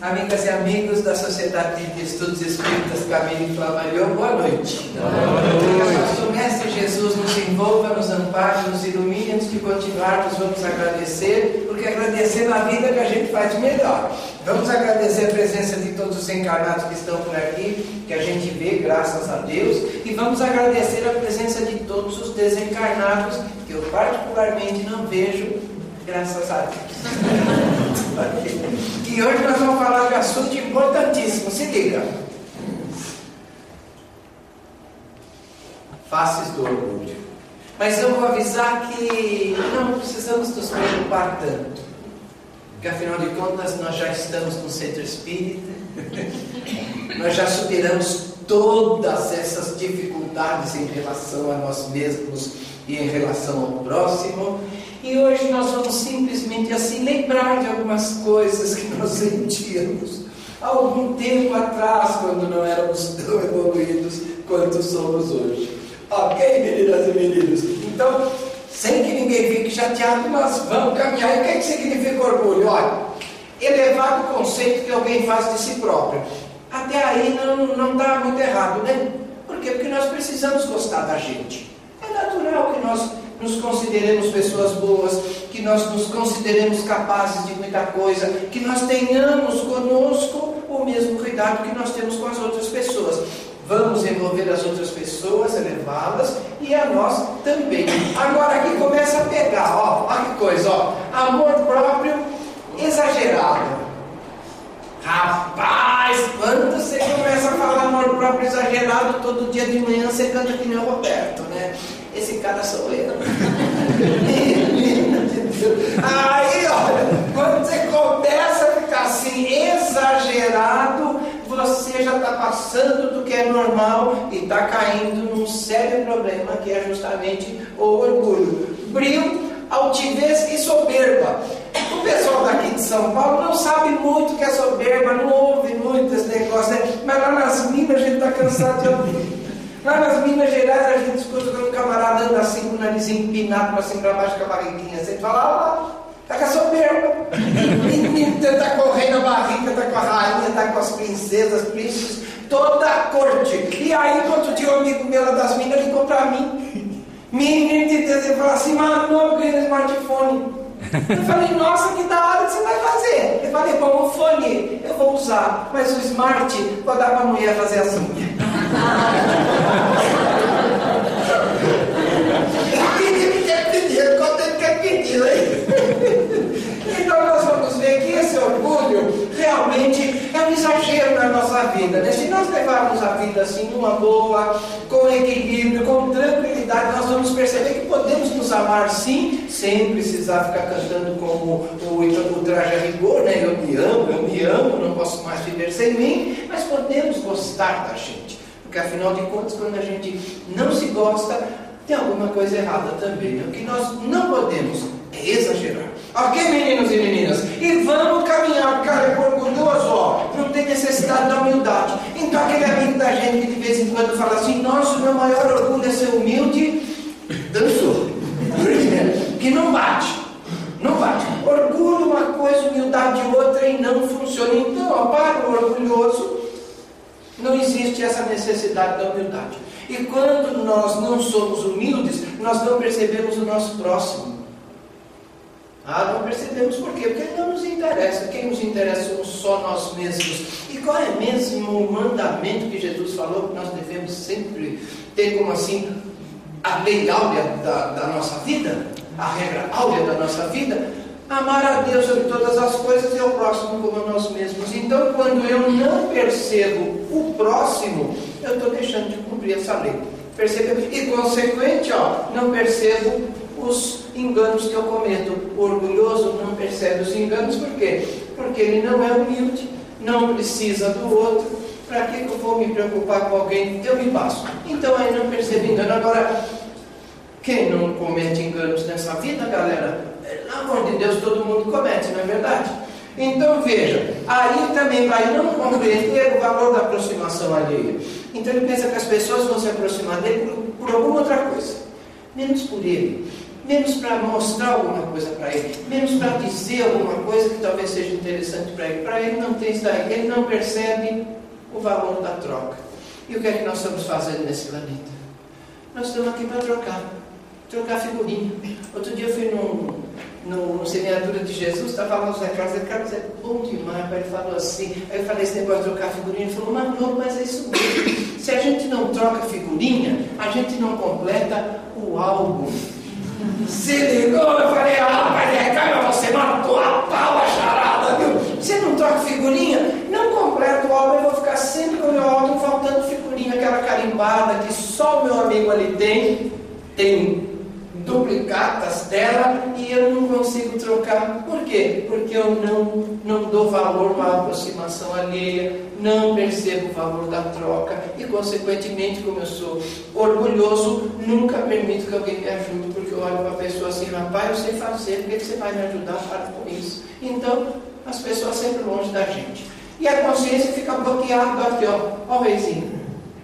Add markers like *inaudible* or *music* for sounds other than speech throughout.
Amigas e amigos da Sociedade de Estudos Espíritas Camilo Flammarion, boa noite. Boa noite. Que o Mestre Jesus nos envolva, nos ampare, nos ilumine antes de continuarmos, vamos agradecer, porque agradecendo a vida que a gente faz melhor. Vamos agradecer a presença de todos os encarnados que estão por aqui, que a gente vê, graças a Deus, e vamos agradecer a presença de todos os desencarnados, que eu particularmente não vejo, graças a Deus. *laughs* E hoje nós vamos falar de assunto importantíssimo. Se liga. Faces do orgulho. Mas eu vou avisar que não precisamos nos preocupar tanto. Porque afinal de contas nós já estamos no centro espírita. *laughs* nós já superamos todas essas dificuldades em relação a nós mesmos e em relação ao próximo. E hoje nós vamos simplesmente assim lembrar de algumas coisas que nós *laughs* sentíamos algum tempo atrás, quando não éramos tão evoluídos quanto somos hoje. Ok, meninas e meninos? Então, sem que ninguém fique chateado, nós vamos caminhar. E o que, é que significa orgulho? Olha, elevar o conceito que alguém faz de si próprio. Até aí não está muito errado, né? Por quê? Porque nós precisamos gostar da gente. É natural que nós nos consideremos pessoas boas, que nós nos consideremos capazes de muita coisa, que nós tenhamos conosco o mesmo cuidado que nós temos com as outras pessoas. Vamos envolver as outras pessoas, elevá-las e a nós também. Agora aqui começa a pegar, ó, olha que coisa, ó, amor próprio exagerado. Rapaz, quando você começa a falar amor próprio exagerado, todo dia de manhã você canta que nem o Roberto, né? Esse cara sou eu. *laughs* Aí, olha, quando você começa a ficar assim exagerado, você já está passando do que é normal e está caindo num sério problema que é justamente o orgulho. Brilho, altivez e soberba. O pessoal daqui de São Paulo não sabe muito o que é soberba, não ouve muito esse negócio, né? mas lá nas Minas a gente está cansado de ouvir. Lá nas Minas Gerais a gente escuta quando um camarada anda assim com o narizinho empinado para cima para baixo com a barriguinha. Você fala, ah lá, tá com a soberba. Menino tá correndo a barriga, tá com a rainha, tá com as princesas, príncipes, toda a corte. E aí, outro dia, um amigo meu lá das Minas ligou para mim. Menino de Deus, ele falou assim, mano, não ganhei no smartphone. Eu falei, nossa, que da hora que você vai fazer. Eu falei, bom, o fone eu vou usar, mas o smart vou dar para a mulher fazer assim. Pedir, quer pedir, quanto ele quer pedir? Então nós vamos ver que esse orgulho realmente é um exagero na nossa vida. Né? Se nós levarmos a vida assim, numa boa, com equilíbrio, com tranquilidade, nós vamos perceber que podemos nos amar sim, sem precisar ficar cantando como o, o traje rigor, né? Eu me amo, eu me amo, não posso mais viver sem mim, mas podemos gostar da gente. Porque afinal de contas, quando a gente não se gosta, tem alguma coisa errada também. Né? O que nós não podemos é exagerar. Ok, meninos e meninas? E vamos caminhar, cara, é orgulhoso, ó. Não tem necessidade da humildade. Então aquele amigo da gente que de vez em quando fala assim, nossa, o meu maior orgulho é ser humilde, dançou. *laughs* que não bate. Não bate. Orgulho uma coisa, humildade outra e não funciona. Então, ó, para o orgulhoso não existe essa necessidade da humildade. E quando nós não somos humildes, nós não percebemos o nosso próximo. Ah, não percebemos por quê? Porque não nos interessa. Quem nos interessa somos só nós mesmos. E qual é mesmo o mandamento que Jesus falou que nós devemos sempre ter como assim a lei áurea da, da nossa vida? A regra áurea da nossa vida? Amar a Deus sobre todas as coisas e ao próximo como a nós mesmos. Então, quando eu não percebo o próximo, eu estou deixando de cumprir essa lei. Percebeu? E consequente, ó, não percebo os enganos que eu cometo. O orgulhoso não percebe os enganos, por quê? Porque ele não é humilde, não precisa do outro. Para que eu vou me preocupar com alguém? Eu me passo. Então aí não percebe engano. Agora, quem não comete enganos nessa vida, galera? Pelo amor de Deus, todo mundo comete, não é verdade? Então veja, aí também vai não compreender o valor da aproximação alheia. Então ele pensa que as pessoas vão se aproximar dele por, por alguma outra coisa, menos por ele. menos para mostrar alguma coisa para ele, menos para dizer alguma coisa que talvez seja interessante para ele. Para ele não tem isso daí, ele não percebe o valor da troca. E o que é que nós estamos fazendo nesse planeta? Nós estamos aqui para trocar, trocar figurinha. Outro dia eu fui num, no, no Semeadura de Jesus, estava lá o Zé Carlos, Zé Carlos é bom demais, ele falou assim, aí eu falei esse negócio de trocar figurinha, ele falou, mas não, mas é isso mesmo. Se a gente não troca figurinha, a gente não completa o álbum. Se ligou, eu falei, ah, mas é, cara, você matou a pau a charada, viu? Você não troca figurinha, não completa o álbum, eu vou ficar sempre com o meu álbum faltando figurinha, aquela carimbada que só o meu amigo ali tem, tem duplicatas dela e eu não consigo trocar. Por quê? Porque eu não, não dou valor à aproximação alheia, não percebo o valor da troca e, consequentemente, como eu sou orgulhoso, nunca permito que alguém me ajude, porque eu olho para a pessoa assim, rapaz, eu sei fazer, por que você vai me ajudar? Para com isso. Então, as pessoas sempre longe da gente. E a consciência fica bloqueada aqui, ó, ó o reizinho.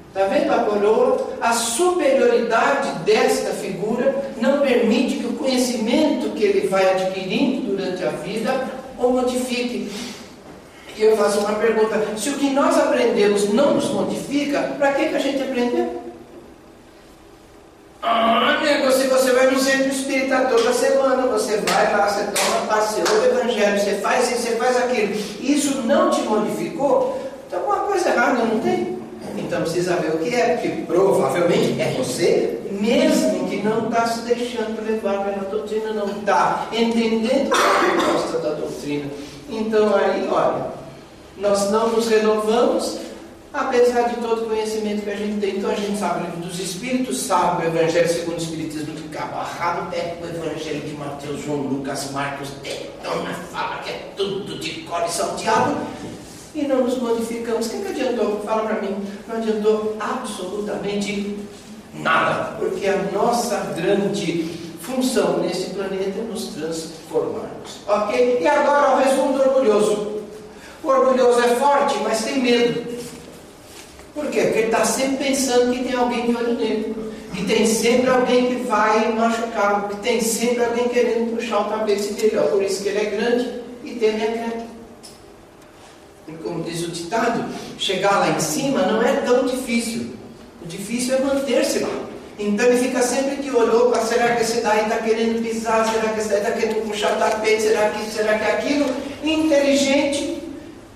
Está vendo a coroa? A superioridade desta figura não permite que o conhecimento que ele vai adquirindo durante a vida o modifique. E eu faço uma pergunta: se o que nós aprendemos não nos modifica, para que, que a gente aprendeu? Ah, nego, se você vai no centro espírita toda semana, você vai lá, você toma passeio do evangelho, você faz isso, você faz aquilo, isso não te modificou, então alguma coisa errada não tem? Então precisa ver o que é, porque provavelmente é você mesmo que não está se deixando levar pela doutrina, não está entendendo a proposta da doutrina. Então aí, olha, nós não nos renovamos, apesar de todo o conhecimento que a gente tem. Então a gente sabe o livro dos Espíritos, sabe o Evangelho segundo o Espiritismo de cabo a pega o Evangelho de Mateus, João, Lucas, Marcos, detona, fala que é tudo de cor e salteado e não nos modificamos. O que, que adiantou? Fala para mim. Não adiantou absolutamente nada, porque a nossa grande função nesse planeta é nos transformarmos. Ok? E agora o resumo do orgulhoso. O orgulhoso é forte, mas tem medo. Por quê? Porque ele está sempre pensando que tem alguém de olho nele. Que tem sempre alguém que vai machucá-lo. Que tem sempre alguém querendo puxar o tapete dele. Por isso que ele é grande e teme a como diz o ditado, chegar lá em cima não é tão difícil. O difícil é manter-se lá. Então ele fica sempre de olho, será que esse daí está querendo pisar? Será que esse daí está querendo puxar tapete? Será que será que aquilo? Inteligente.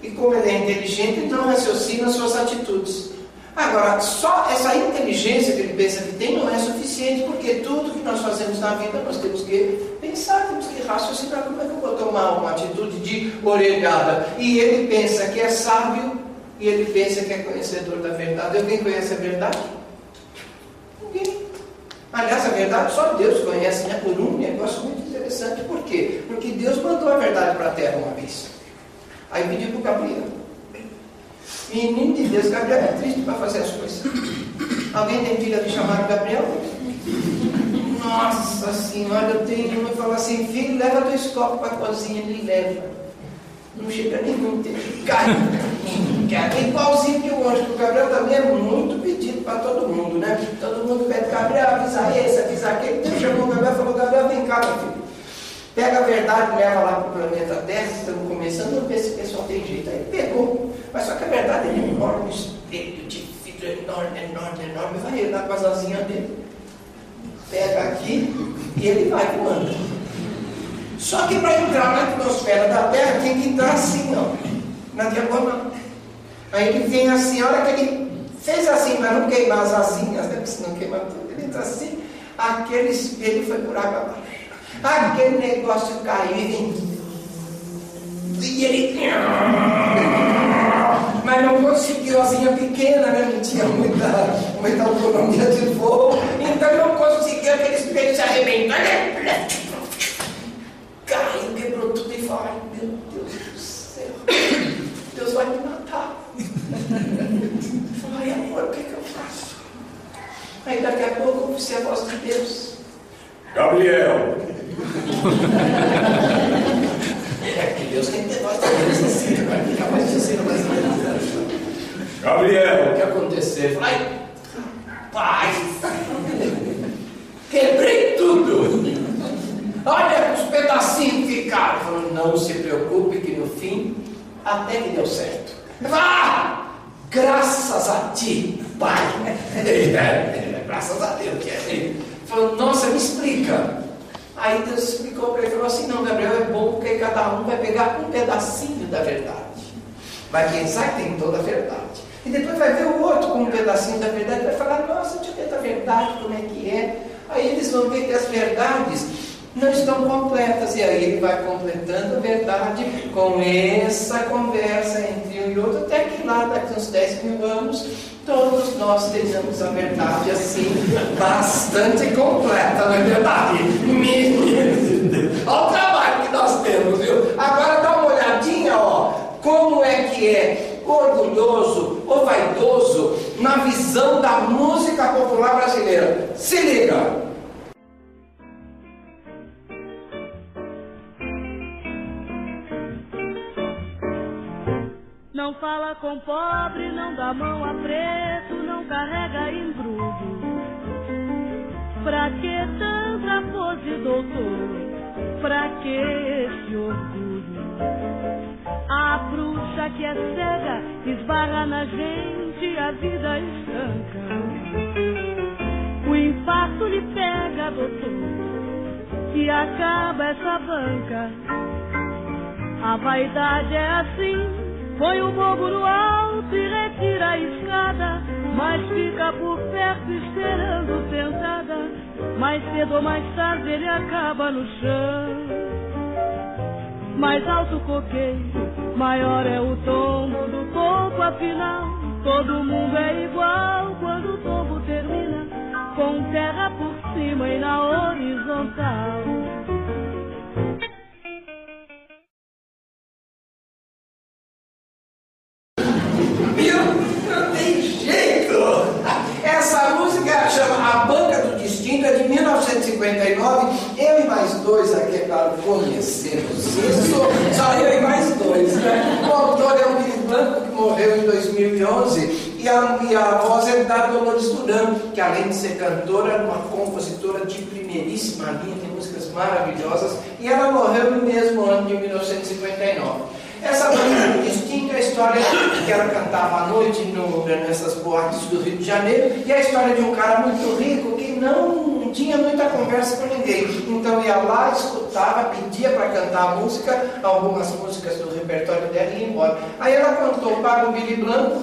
E como ele é inteligente, então raciocina suas atitudes. Agora, só essa inteligência que ele pensa que tem não é suficiente, porque tudo que nós fazemos na vida nós temos que pensar, temos que raciocinar como é que eu vou tomar uma atitude de orelhada. E ele pensa que é sábio e ele pensa que é conhecedor da verdade. Alguém conhece a verdade? Ninguém. Aliás, a verdade só Deus conhece, né? Por um negócio muito interessante. Por quê? Porque Deus mandou a verdade para a terra uma vez. Aí pediu para o Gabriel. Menino de Deus, Gabriel é triste para fazer as coisas. Alguém tem filha de chamar Gabriel? Nossa senhora, eu tenho uma fala assim, filho, leva dois copos para a cozinha, ele leva. Não chega nenhum, tem que. É igualzinho que o anjo, porque o Gabriel também é muito pedido para todo mundo, né? Todo mundo pede, Gabriel, avisa esse, avisa aquele. Deus chamou o Gabriel e falou, Gabriel, vem cá, meu filho. Pega a verdade leva lá para o planeta Terra, estamos começando, vamos ver se o pessoal tem jeito. Aí pegou. Mas só que a verdade é enorme, espelho de vidro enorme, enorme, enorme. Vai ele lá com as asinhas dele. Pega aqui e ele vai voando. Só que para entrar na atmosfera da Terra tem que entrar assim, ó, na diagonal. Aí ele vem assim, a hora que ele fez assim para não queimar as asinhas, né? Porque senão queima tudo, ele entra assim, aquele espelho foi por água abaixo. Aquele negócio caiu e ele. Mas não conseguiu, asinha pequena, né? não tinha muita, muita autonomia de voo, então não conseguiu aquele espelho se arrebentar. Caiu, quebrou tudo e falou: Meu Deus do céu, Deus vai me matar. Falei, amor, o que, que eu faço? Aí daqui a pouco eu ouvi a voz de Deus. Gabriel, é que Deus tem que ter nós também ensina, vai ficar mais ensino mais Gabriel, o que aconteceu? Falei, pai, quebrei tudo. Olha os pedacinhos ficaram. Ele falou, não se preocupe que no fim até que deu certo. Ah! Graças a ti, pai. *laughs* graças a Deus que é falou, nossa, me explica. Aí Deus explicou para ele, falou assim, não, Gabriel, é bom porque cada um vai pegar um pedacinho da verdade. Vai pensar que tem toda a verdade. E depois vai ver o outro com um pedacinho da verdade e vai falar, nossa, deixa eu ver a verdade, como é que é. Aí eles vão ver que as verdades não estão completas. E aí ele vai completando a verdade com essa conversa entre um e outro, até que lá daqui uns 10 mil anos, todos nós tenhamos a verdade assim, bastante completa, não é verdade? Olha o trabalho que nós temos, viu? Agora dá uma olhadinha, ó, como é que é orgulhoso ou vaidoso na visão da música popular brasileira. Se liga! Não fala com pobre, não dá mão a preto, não carrega embrudo. Pra que tanta pose, doutor? Pra que esse orgulho? A bruxa que é cega esbarra na gente, a vida estanca. O infarto lhe pega, doutor, e acaba essa banca. A vaidade é assim Põe o bobo no alto e retira a escada, mas fica por perto esperando sentada. Mais cedo ou mais tarde ele acaba no chão. Mais alto o coqueiro, maior é o tombo do topo, afinal. Todo mundo é igual quando o tombo termina, com terra por cima e na horizontal. Morreu em 2011, e a, e a voz é da Dolores Duran, que além de ser cantora, é uma compositora de primeiríssima linha, tem músicas maravilhosas, e ela morreu no mesmo ano de 1959. Essa banda distingue a história que ela cantava à noite no, nessas boates do Rio de Janeiro e a história de um cara muito rico que não tinha muita conversa com ninguém. Então ia lá, escutava, pedia para cantar a música, algumas músicas do repertório dela e ia embora. Aí ela cantou para o Billy Blanco,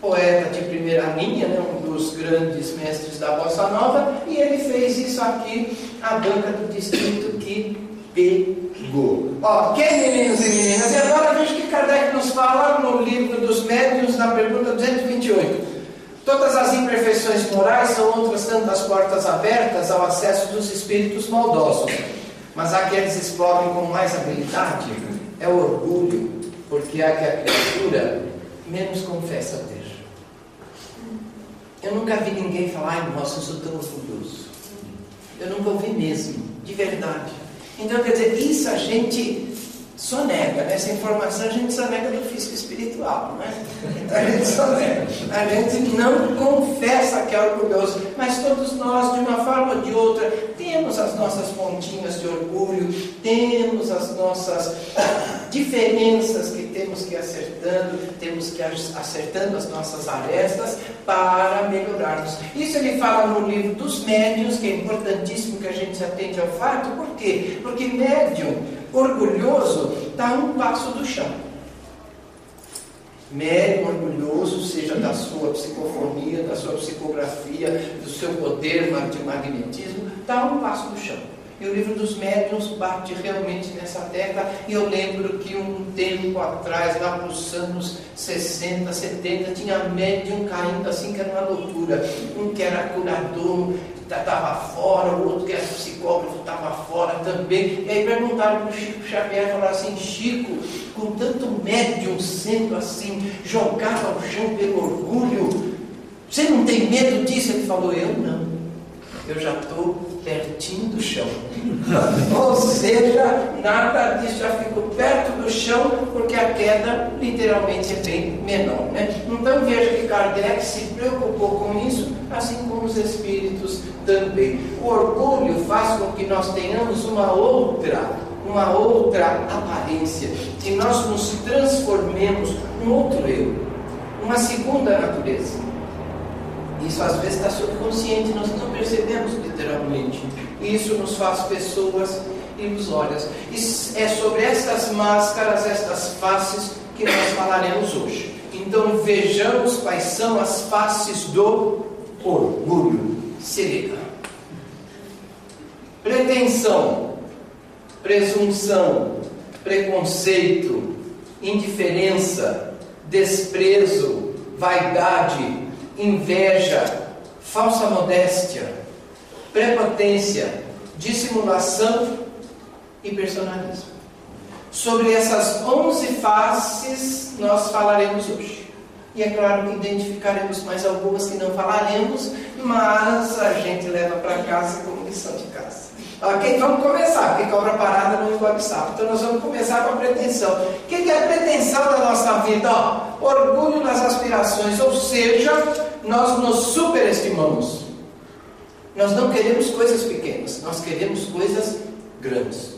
poeta de primeira linha, né, um dos grandes mestres da bossa nova, e ele fez isso aqui, a banca do distrito que pegou. Ok, meninos e meninas? E agora veja o que Kardec nos fala no livro dos médiuns, na pergunta 228. Todas as imperfeições morais são outras tantas portas abertas ao acesso dos espíritos maldosos. Mas há que eles explorem com mais habilidade é o orgulho, porque há que a criatura menos confessa ter. Eu nunca vi ninguém falar, ai, nossa, eu sou tão orgulhoso. Eu nunca ouvi mesmo, de verdade. Então, quer dizer, isso a gente sonega, né? essa informação a gente sonega do físico espiritual, não é? Então a gente sonega. A gente não confessa que é orgulhoso, mas todos nós, de uma forma ou de outra, temos as nossas pontinhas de orgulho, temos as nossas *coughs* diferenças que temos que ir acertando, temos que ir acertando as nossas arestas para melhorarmos. Isso ele fala no livro dos médiuns, que é importantíssimo que a gente se atente ao fato, por quê? Porque médium orgulhoso está um passo do chão. Médium orgulhoso, seja da sua psicofonia, da sua psicografia, do seu poder de magnetismo, está um passo do chão. E o livro dos médiuns bate realmente nessa tecla. E eu lembro que um tempo atrás, lá para os anos 60, 70, tinha médium caindo assim, que era uma loucura. Um que era curador, estava fora, o outro que era psicógrafo estava fora também. E aí perguntaram para o Chico Xavier, falaram assim, Chico, com tanto médium sendo assim, jogado ao chão pelo orgulho, você não tem medo disso? Ele falou, eu não. Eu já estou pertinho do chão. *laughs* Ou seja, nada disso, já fico perto do do chão, porque a queda literalmente é bem menor. Né? Então veja que Kardec se preocupou com isso, assim como os espíritos também. O orgulho faz com que nós tenhamos uma outra, uma outra aparência, que nós nos transformemos num outro eu, uma segunda natureza. Isso às vezes está subconsciente, nós não percebemos literalmente. Isso nos faz pessoas ilusórias. E é sobre estas máscaras, estas faces, que nós falaremos hoje. Então vejamos quais são as faces do orgulho. Se liga. Pretensão, presunção, preconceito, indiferença, desprezo, vaidade, inveja, falsa modéstia, prepotência, dissimulação e personalismo. Sobre essas onze faces nós falaremos hoje. E é claro que identificaremos mais algumas que não falaremos, mas a gente leva para casa como lição de casa. Ok? Vamos começar, porque cobra parada não engole sapo. Então nós vamos começar com a pretensão. O que é a pretensão da nossa vida? Ó, orgulho nas aspirações, ou seja, nós nos superestimamos. Nós não queremos coisas pequenas, nós queremos coisas grandes.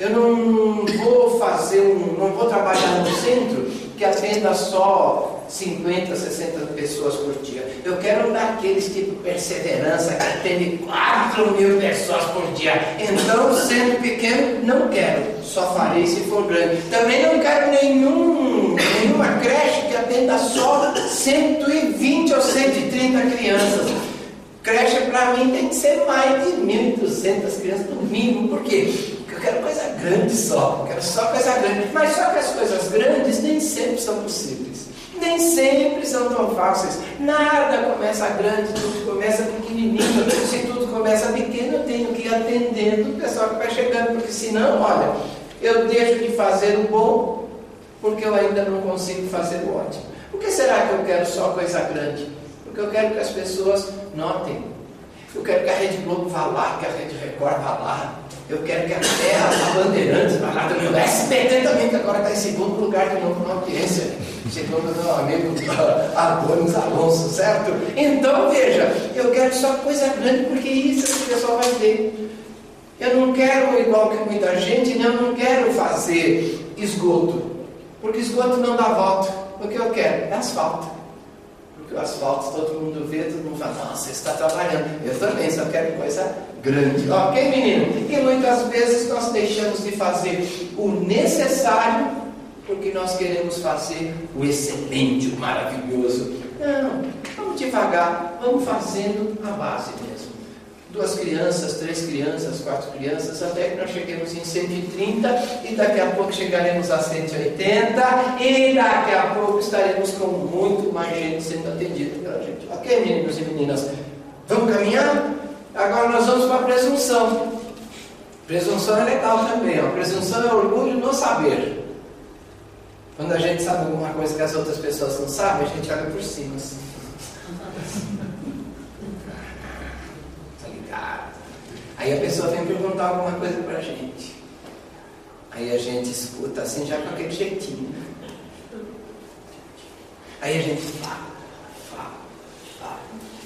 Eu não vou fazer um, não vou trabalhar no centro que atenda só 50, 60 pessoas por dia. Eu quero um daqueles tipo perseverança que atende 4 mil pessoas por dia. Então, sendo pequeno, não quero. Só farei se for grande. Também não quero nenhum, nenhuma creche que atenda só 120 ou 130 crianças. Creche para mim tem que ser mais de 1.200 crianças no mínimo. Por quê? Porque eu quero coisa grande só. Eu quero só coisa grande. Mas só que as coisas grandes nem sempre são possíveis nem sempre são tão fáceis. Nada começa grande, tudo começa pequenininho. Se tudo começa pequeno, eu tenho que ir atendendo o pessoal que vai chegando, porque senão, olha, eu deixo de fazer o bom porque eu ainda não consigo fazer o ótimo. Por que será que eu quero só coisa grande? Porque eu quero que as pessoas notem. Eu quero que a Rede Globo vá lá, que a Rede Record vá lá, eu quero que até a Bandeirantes vá lá também. O SBT também, que agora está em segundo lugar de novo na audiência. Segundo meu amigo *laughs* Adonis Alonso, certo? Então, veja, eu quero só coisa grande, porque isso o pessoal vai ver. Eu não quero, igual que muita gente, né? eu não quero fazer esgoto. Porque esgoto não dá volta. O que eu quero é asfalto. Porque o asfalto todo mundo vê, todo mundo fala, nossa, você está trabalhando. Eu também só quero coisa grande. Ok, menino? E muitas vezes nós deixamos de fazer o necessário porque nós queremos fazer o excelente, o maravilhoso. Não, vamos devagar, vamos fazendo a base. Duas crianças, três crianças, quatro crianças, até que nós cheguemos em 130 e daqui a pouco chegaremos a 180 e daqui a pouco estaremos com muito mais gente sendo atendida pela gente. Ok, meninos e meninas? Vamos caminhar? Agora nós vamos para a presunção. Presunção é legal também. Ó. Presunção é orgulho no saber. Quando a gente sabe alguma coisa que as outras pessoas não sabem, a gente olha por cima assim. *laughs* Tá ligado? Aí a pessoa vem perguntar alguma coisa para a gente. Aí a gente escuta assim, já com aquele jeitinho. Aí a gente fala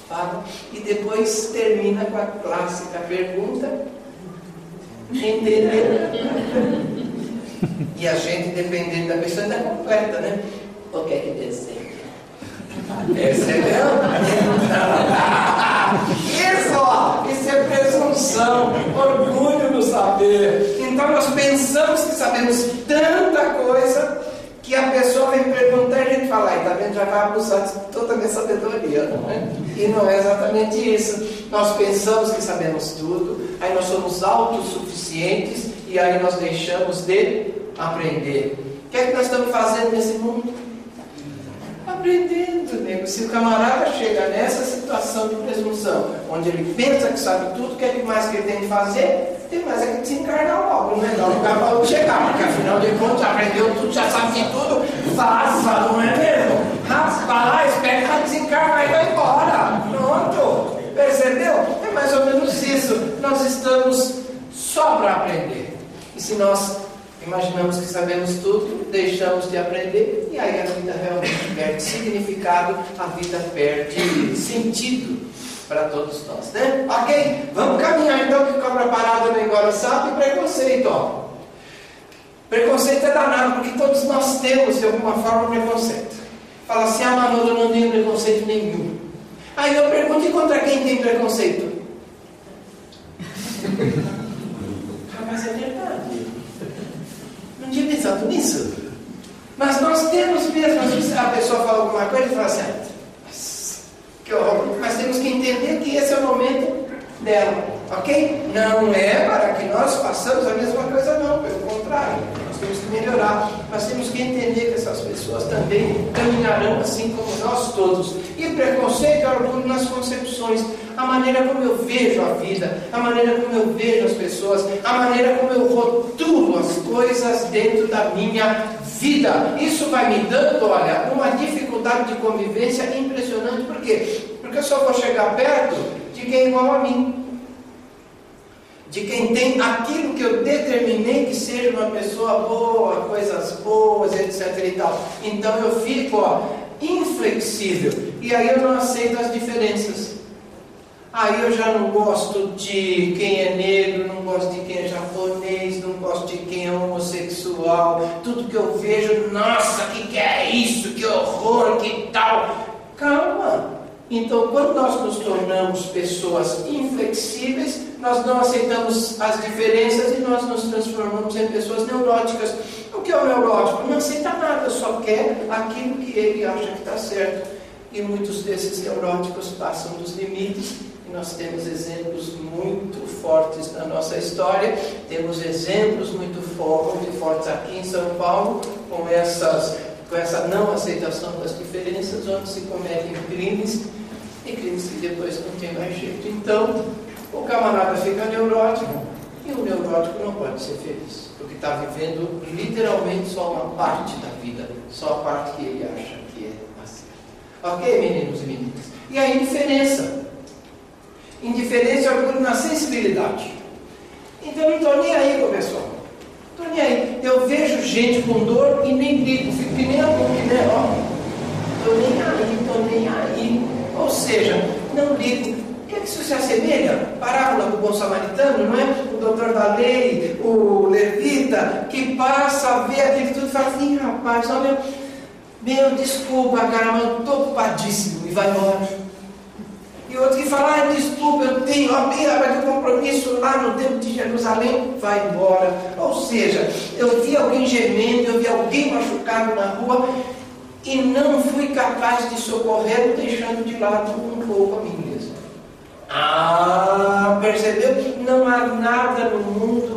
fala, e depois termina com a clássica pergunta: entendeu? E a gente, dependendo da pessoa, ainda completa, né? O que é que deseja? Percebeu? Isso, ó, isso é presunção, orgulho no saber. Então nós pensamos que sabemos tanta coisa que a pessoa vem perguntar e a gente fala, está vendo, já vai abusar de toda a minha sabedoria, não é? E não é exatamente isso. Nós pensamos que sabemos tudo, aí nós somos autossuficientes e aí nós deixamos de aprender. O que é que nós estamos fazendo nesse mundo? Aprendendo, nego. Se o camarada chega nessa situação de presunção, onde ele pensa que sabe tudo, o que é mais que ele tem que fazer? tem mais é que desencarnar logo, não é não lugar para chegar, porque afinal de contas aprendeu tudo, já sabe de tudo, faça, não é mesmo? Rapaz, pega para desencarnar e vai embora. Pronto. Percebeu? É mais ou menos isso. Nós estamos só para aprender. E se nós Imaginamos que sabemos tudo, deixamos de aprender e aí a vida realmente perde significado, a vida perde sentido para todos nós, né? Ok? Vamos caminhar então que cobra parada no engoraçado e preconceito, ó. Preconceito é danado, porque todos nós temos de alguma forma preconceito. Fala assim, ah, Manolo, eu não tenho preconceito nenhum. Aí eu pergunto, e contra quem tem preconceito? ah, mas é verdade. Não tinha pensado nisso. Mas nós temos mesmo, às vezes a pessoa fala alguma coisa e fala assim, ah, que horror. Mas temos que entender que esse é o momento dela, ok? Não é para que nós façamos a mesma coisa, não, pelo contrário. Nós temos que melhorar. Nós temos que entender que essas pessoas também caminharão assim como nós todos. E preconceito é orgulho nas concepções, a maneira como eu vejo a vida, a maneira como eu vejo as pessoas, a maneira como eu rotulo as coisas dentro da minha vida. Isso vai me dando, olha, uma dificuldade de convivência impressionante. Por quê? Porque eu só vou chegar perto de quem é igual a mim. De quem tem aquilo que eu determinei que seja uma pessoa boa, coisas boas, etc. e tal. Então eu fico ó, inflexível. E aí eu não aceito as diferenças. Aí eu já não gosto de quem é negro, não gosto de quem é japonês, não gosto de quem é homossexual. Tudo que eu vejo, nossa, que que é isso? Que horror, que tal? Calma. Então, quando nós nos tornamos pessoas inflexíveis, nós não aceitamos as diferenças e nós nos transformamos em pessoas neuróticas. O que é o neurótico? Não aceita nada, só quer aquilo que ele acha que está certo. E muitos desses neuróticos passam dos limites e nós temos exemplos muito fortes na nossa história, temos exemplos muito, fortes aqui em São Paulo, com, essas, com essa não aceitação das diferenças, onde se cometem crimes, e crimes que depois não tem mais jeito. Então, o camarada fica neurótico, e o neurótico não pode ser feliz, porque está vivendo literalmente só uma parte da vida, só a parte que ele acha que é a certa. Ok, meninos e meninas? E a indiferença. Indiferença é orgulho na sensibilidade. Então não estou nem aí com o. Estou nem aí. Eu vejo gente com dor e nem ligo, fico que nem a boca, né? Ó. Estou nem aí, estou nem aí. Ou seja, não ligo. O que, é que isso se assemelha? Parábola do bom samaritano, não é? O doutor da lei, o levita, que passa a ver aquilo tudo e fala assim, rapaz, olha, meu, desculpa, cara, mas eu estou ocupadíssimo e vai embora. E outro que fala, ah, desculpa, eu tenho a beira de compromisso lá no templo de Jerusalém, vai embora. Ou seja, eu vi alguém gemendo, eu vi alguém machucado na rua e não fui capaz de socorrer, deixando de lado um pouco a mim mesmo. Ah, percebeu? Não há nada no mundo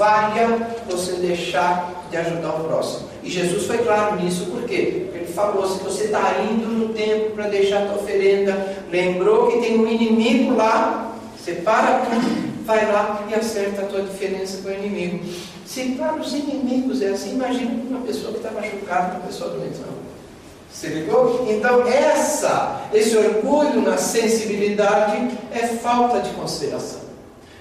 valha você deixar de ajudar o próximo. E Jesus foi claro nisso, por quê? Porque ele falou: se você está indo no templo para deixar a tua oferenda, lembrou que tem um inimigo lá, você para tudo, vai lá e acerta a tua diferença com o inimigo. Se para os inimigos é assim, imagina uma pessoa que está machucada, uma pessoa doente. Não. Você ligou? Então, essa, esse orgulho na sensibilidade é falta de consideração.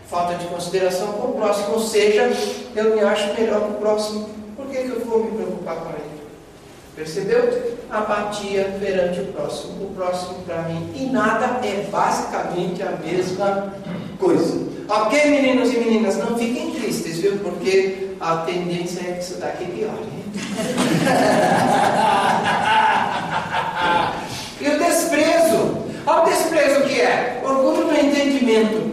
Falta de consideração com o próximo, ou seja, eu me acho melhor que o próximo por que, que eu vou me preocupar com ele? Percebeu? Apatia perante o próximo, o próximo para mim. E nada é basicamente a mesma coisa. Ok, meninos e meninas, não fiquem tristes, viu? Porque a tendência é que isso daqui piore. *laughs* e o desprezo. Olha o desprezo que é. Orgulho no entendimento.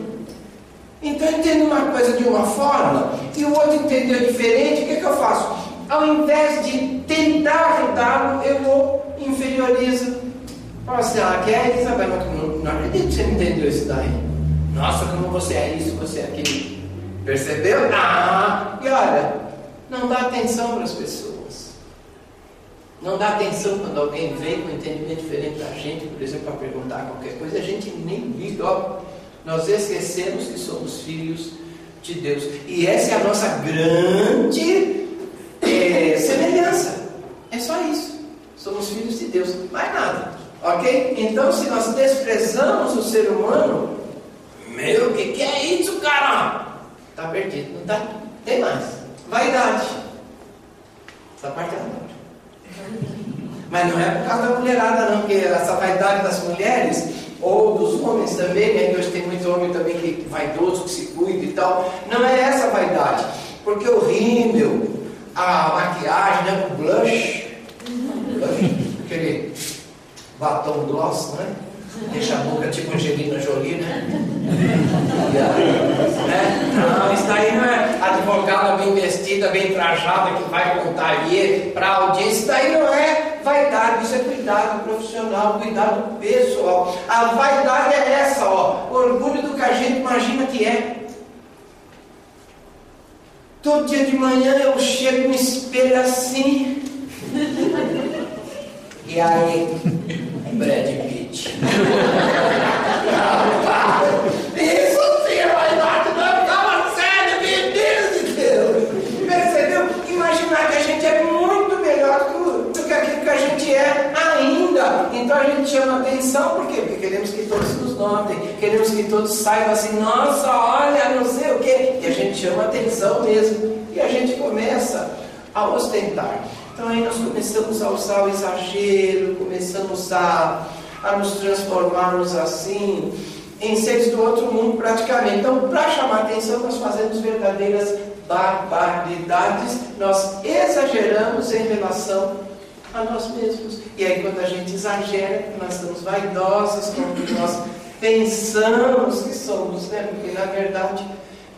Então eu entendo uma coisa de uma forma e o outro entendeu diferente, o que, que eu faço? Ao invés de tentar ajudá-lo, eu o inferiorizo. Fala assim, ah, que é Isabel, não, não acredito que você não entendeu isso daí. Nossa, como você é isso, você é aquilo. Percebeu? Ah, e olha, não dá atenção para as pessoas. Não dá atenção quando alguém vem com um entendimento diferente da gente, por exemplo, para perguntar qualquer coisa, a gente nem liga, ó. Nós esquecemos que somos filhos de Deus. E essa é a nossa grande é, semelhança. É só isso. Somos filhos de Deus. Mais nada. Ok? Então, se nós desprezamos o ser humano, meu, o que, que é isso, cara? Está perdido. Não tá, tem mais. Vaidade. Essa parte eu adoro. Mas não é por causa da mulherada, não, porque essa vaidade das mulheres, ou dos homens também, né? Hoje tem muito homem também que vaidoso, que se cuida e tal. Não é essa vaidade. Porque o rímel, a maquiagem, né? o blush, aquele batom gloss, né? Deixa a boca tipo Angelina Jolie, né? né? Não, isso daí não é advogada bem vestida, bem trajada, que vai contar ali para a audiência. Isso daí não é vaidade, isso é cuidado profissional, cuidado pessoal. A vaidade é essa, ó. Orgulho do que a gente imagina que é. Todo dia de manhã eu chego no espelho assim. *laughs* E aí, Brad Pitt. Isso sim é vaidade, não fala sério, meu Deus de Deus. Percebeu? Imaginar que a gente é muito melhor do, do que aquilo que a gente é ainda. Então a gente chama atenção, por quê? Porque queremos que todos nos notem, queremos que todos saibam assim, nossa, olha, não sei o quê. E a gente chama atenção mesmo. E a gente começa a ostentar. Então aí nós começamos a usar o exagero, começamos a, a nos transformarmos assim em seres do outro mundo praticamente. Então, para chamar atenção, nós fazemos verdadeiras barbaridades, nós exageramos em relação a nós mesmos. E aí quando a gente exagera, nós estamos vaidosos, como nós pensamos que somos, né? Porque na verdade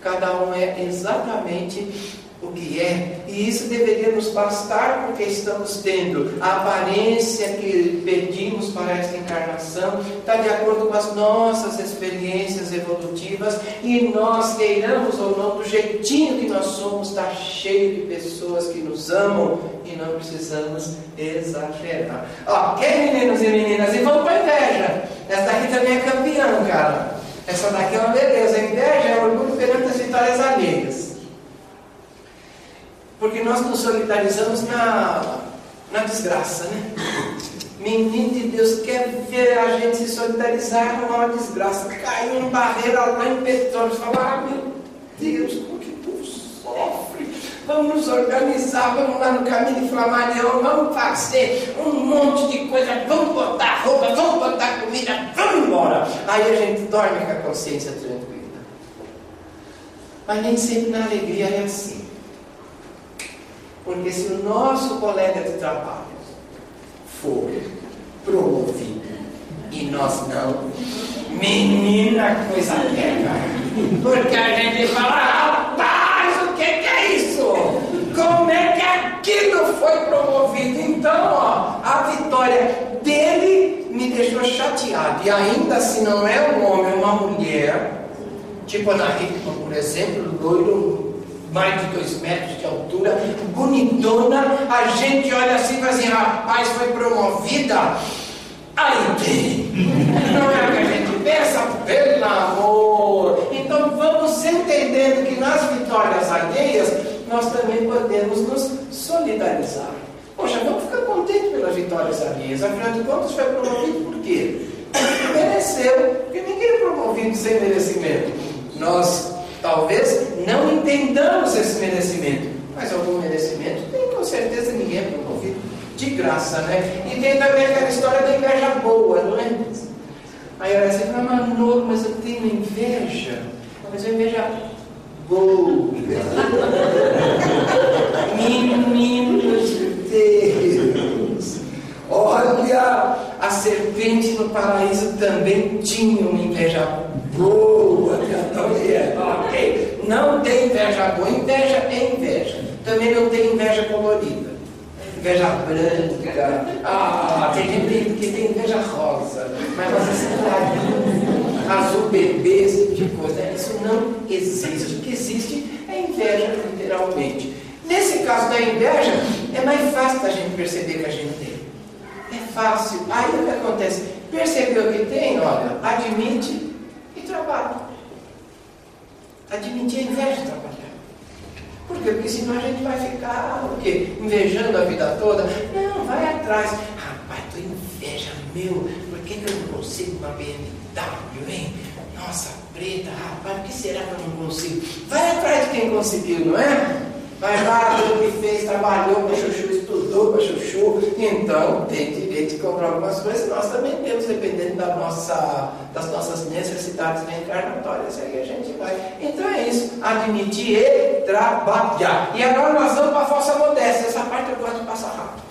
cada um é exatamente o que é, e isso deveria nos bastar porque estamos tendo a aparência que pedimos para esta encarnação, está de acordo com as nossas experiências evolutivas, e nós, queiramos ou não, do jeitinho que nós somos, está cheio de pessoas que nos amam e não precisamos exagerar. Quem meninos e meninas? E vamos para a inveja. Essa daqui também é campeã, cara. Essa daqui é uma beleza. A inveja é orgulho perante as vitórias alheias. Porque nós nos solidarizamos na, na desgraça, né? Menino de Deus quer ver a gente se solidarizar com uma desgraça. Caiu em barreira lá em petróleo. Fala, ah, meu Deus, como que povo sofre. Vamos nos organizar, vamos lá no caminho de Flamarião, vamos fazer um monte de coisa, vamos botar roupa, vamos botar comida, vamos embora. Aí a gente dorme com a consciência tranquila. Mas nem sempre na alegria é assim. Porque se o nosso colega de trabalho for promovido e nós não, menina coisa pega. Porque a gente fala, rapaz, o que, que é isso? Como é que aquilo foi promovido? Então, ó, a vitória dele me deixou chateado. E ainda se não é um homem, é uma mulher, tipo Ana Hickman, por exemplo, loiro mais de dois metros de altura, bonitona, a gente olha assim e fala assim, rapaz, foi promovida. Aí tem. Não é o que a gente pensa, pelo amor. Então vamos entendendo que nas vitórias alheias nós também podemos nos solidarizar. Poxa, vamos ficar contentes pelas vitórias alheias. Afinal de contas, foi promovido por quê? Porque mereceu. Porque ninguém é promovido sem merecimento. Nós Talvez não entendamos esse merecimento, mas algum merecimento tem, com certeza ninguém é promovido de graça, né? E tem também aquela história da inveja boa, não é? Aí ela você fala, Manolo, mas eu tenho inveja, mas eu inveja boa. *laughs* Meninos de Deus, olha, a serpente no paraíso também tinha uma inveja boa. Ok? Não tem inveja boa. Inveja é inveja. Também não tem inveja colorida. Inveja branca. Ah, tem gente que tem inveja rosa. Mas você sabe, azul bebê, esse tipo de coisa. Isso não existe. O que existe é inveja, literalmente. Nesse caso da inveja, é mais fácil da gente perceber que a gente tem. É fácil. Aí o que acontece? Percebeu que tem? Olha, admite e trabalha admitir a inveja de trabalhar. Por quê? Porque senão a gente vai ficar o quê? invejando a vida toda. Não, vai atrás. Rapaz, tu inveja meu, por que, que eu não consigo uma BMW, hein? Nossa, preta, rapaz, o que será que eu não consigo? Vai atrás de quem conseguiu, não é? Mas nada do que fez, trabalhou para chuchu, estudou para chuchu, então tem direito de comprar algumas coisas. Nós também temos, dependendo da nossa, das nossas necessidades reencarnatórias, aí a gente vai. Então é isso, admitir e trabalhar. E agora nós vamos para a falsa modéstia. Essa parte eu gosto de passar rápido.